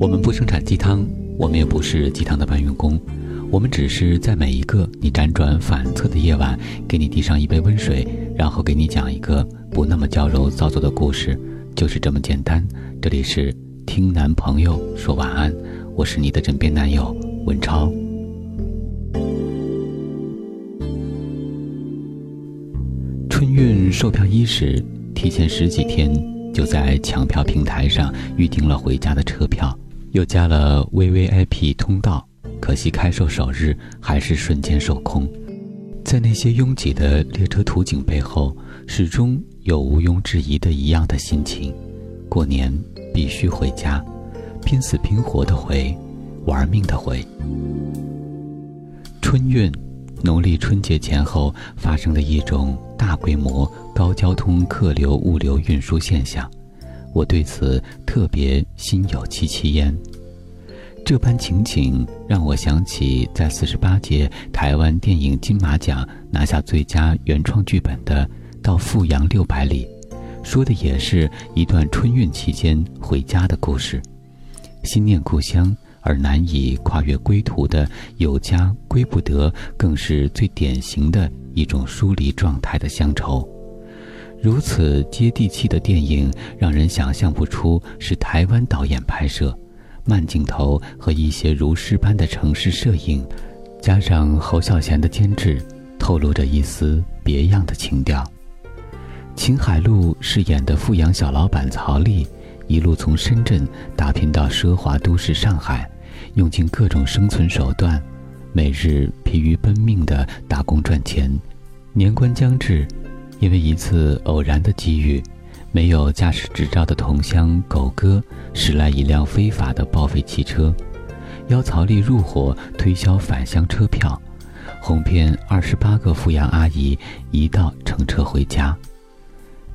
我们不生产鸡汤，我们也不是鸡汤的搬运工，我们只是在每一个你辗转反侧的夜晚，给你递上一杯温水，然后给你讲一个不那么娇柔造作的故事，就是这么简单。这里是听男朋友说晚安，我是你的枕边男友文超。春运售票伊始，提前十几天就在抢票平台上预订了回家的车票。又加了 VVIP 通道，可惜开售首日还是瞬间售空。在那些拥挤的列车图景背后，始终有毋庸置疑的一样的心情：过年必须回家，拼死拼活的回，玩命的回。春运，农历春节前后发生的一种大规模高交通客流物流运输现象。我对此特别心有戚戚焉。这般情景让我想起在四十八届台湾电影金马奖拿下最佳原创剧本的《到富阳六百里》，说的也是一段春运期间回家的故事。心念故乡而难以跨越归途的有家归不得，更是最典型的一种疏离状态的乡愁。如此接地气的电影，让人想象不出是台湾导演拍摄，慢镜头和一些如诗般的城市摄影，加上侯孝贤的监制，透露着一丝别样的情调。秦海璐饰演的富阳小老板曹丽，一路从深圳打拼到奢华都市上海，用尽各种生存手段，每日疲于奔命的打工赚钱。年关将至。因为一次偶然的机遇，没有驾驶执照的同乡狗哥驶来一辆非法的报废汽车，邀曹丽入伙推销返乡车票，哄骗二十八个富阳阿姨一道乘车回家。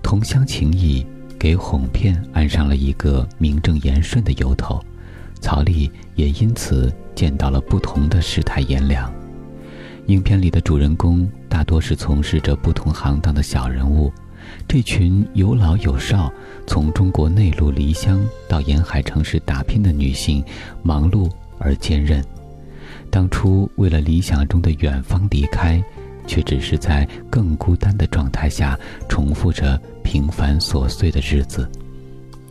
同乡情谊给哄骗安上了一个名正言顺的由头，曹丽也因此见到了不同的世态炎凉。影片里的主人公大多是从事着不同行当的小人物，这群有老有少，从中国内陆离乡到沿海城市打拼的女性，忙碌而坚韧。当初为了理想中的远方离开，却只是在更孤单的状态下重复着平凡琐碎的日子。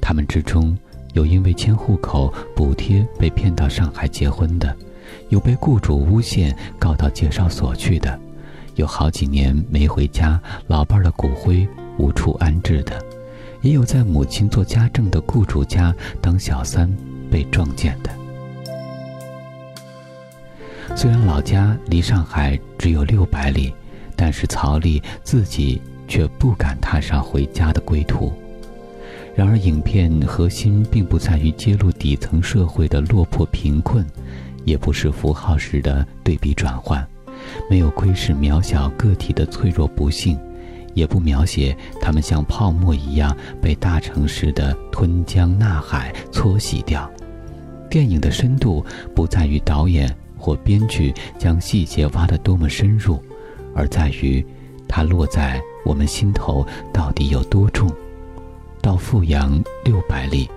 他们之中，有因为迁户口补贴被骗到上海结婚的。有被雇主诬陷告到介绍所去的，有好几年没回家，老伴儿的骨灰无处安置的，也有在母亲做家政的雇主家当小三被撞见的。虽然老家离上海只有六百里，但是曹丽自己却不敢踏上回家的归途。然而，影片核心并不在于揭露底层社会的落魄贫困。也不是符号式的对比转换，没有窥视渺小个体的脆弱不幸，也不描写他们像泡沫一样被大城市的吞江纳海搓洗掉。电影的深度不在于导演或编剧将细节挖得多么深入，而在于它落在我们心头到底有多重。到富阳六百里。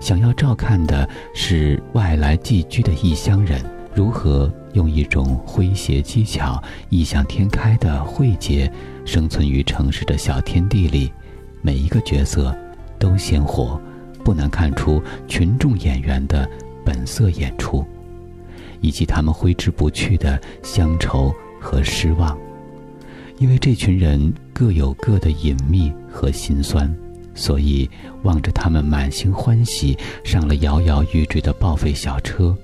想要照看的是外来寄居的异乡人如何用一种诙谐技巧、异想天开的慧解，生存于城市的小天地里。每一个角色都鲜活，不难看出群众演员的本色演出，以及他们挥之不去的乡愁和失望。因为这群人各有各的隐秘和心酸。所以，望着他们满心欢喜上了摇摇欲坠的报废小车，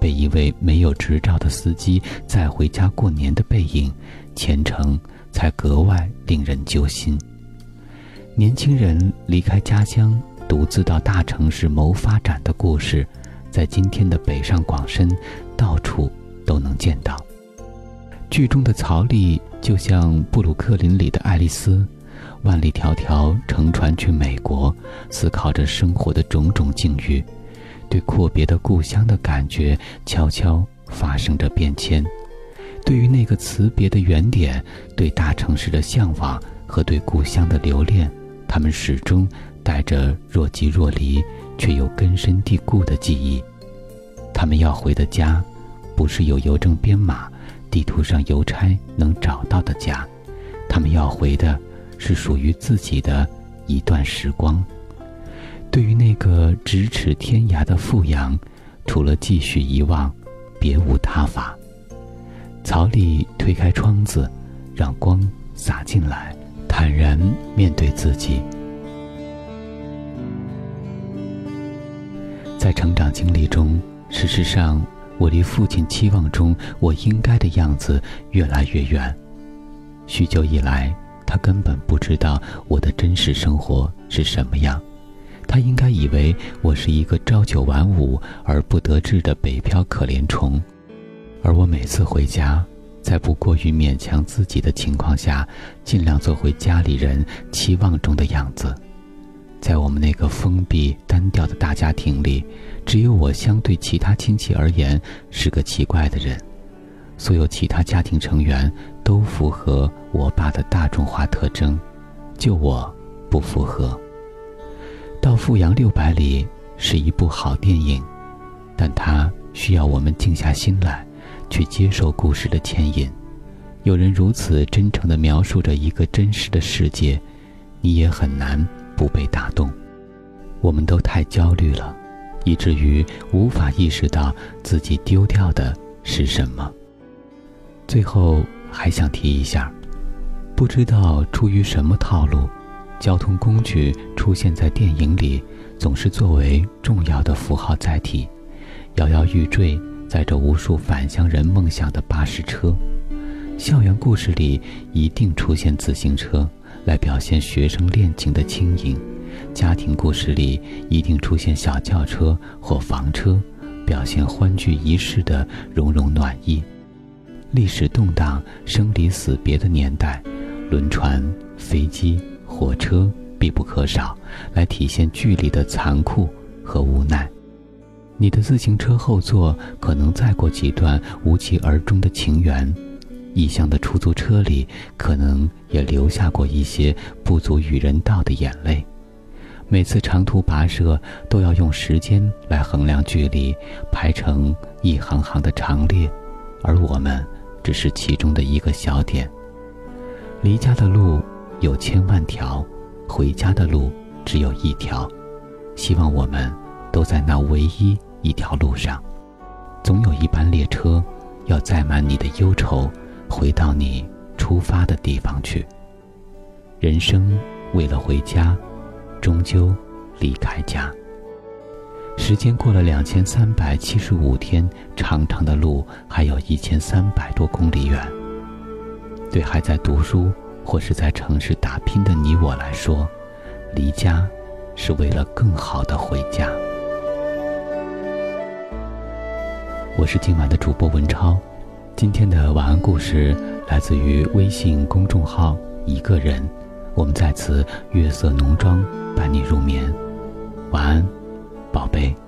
被一位没有执照的司机载回家过年的背影，前程才格外令人揪心。年轻人离开家乡，独自到大城市谋发展的故事，在今天的北上广深，到处都能见到。剧中的曹丽就像布鲁克林里的爱丽丝。万里迢迢乘船去美国，思考着生活的种种境遇，对阔别的故乡的感觉悄悄发生着变迁。对于那个辞别的原点，对大城市的向往和对故乡的留恋，他们始终带着若即若离、却又根深蒂固的记忆。他们要回的家，不是有邮政编码、地图上邮差能找到的家，他们要回的是属于自己的一段时光。对于那个咫尺天涯的富阳，除了继续遗忘，别无他法。曹丽推开窗子，让光洒进来，坦然面对自己。在成长经历中，事实上，我离父亲期望中我应该的样子越来越远。许久以来，他根本不知道我的真实生活是什么样。他应该以为我是一个朝九晚五而不得志的北漂可怜虫，而我每次回家，在不过于勉强自己的情况下，尽量做回家里人期望中的样子。在我们那个封闭单调的大家庭里，只有我相对其他亲戚而言是个奇怪的人，所有其他家庭成员都符合我爸的大众化特征，就我不符合。到富阳六百里是一部好电影，但它需要我们静下心来，去接受故事的牵引。有人如此真诚地描述着一个真实的世界，你也很难不被打动。我们都太焦虑了，以至于无法意识到自己丢掉的是什么。最后还想提一下，不知道出于什么套路。交通工具出现在电影里，总是作为重要的符号载体，摇摇欲坠，载着无数返乡人梦想的巴士车；校园故事里一定出现自行车，来表现学生恋情的轻盈；家庭故事里一定出现小轿车或房车，表现欢聚一室的融融暖意。历史动荡、生离死别的年代，轮船、飞机。火车必不可少，来体现距离的残酷和无奈。你的自行车后座可能载过几段无疾而终的情缘，异乡的出租车里可能也留下过一些不足与人道的眼泪。每次长途跋涉都要用时间来衡量距离，排成一行行的长列，而我们只是其中的一个小点。离家的路。有千万条，回家的路只有一条。希望我们都在那唯一一条路上。总有一班列车，要载满你的忧愁，回到你出发的地方去。人生为了回家，终究离开家。时间过了两千三百七十五天，长长的路还有一千三百多公里远。对还在读书。或是在城市打拼的你我来说，离家是为了更好的回家。我是今晚的主播文超，今天的晚安故事来自于微信公众号“一个人”，我们在此月色浓妆伴你入眠，晚安，宝贝。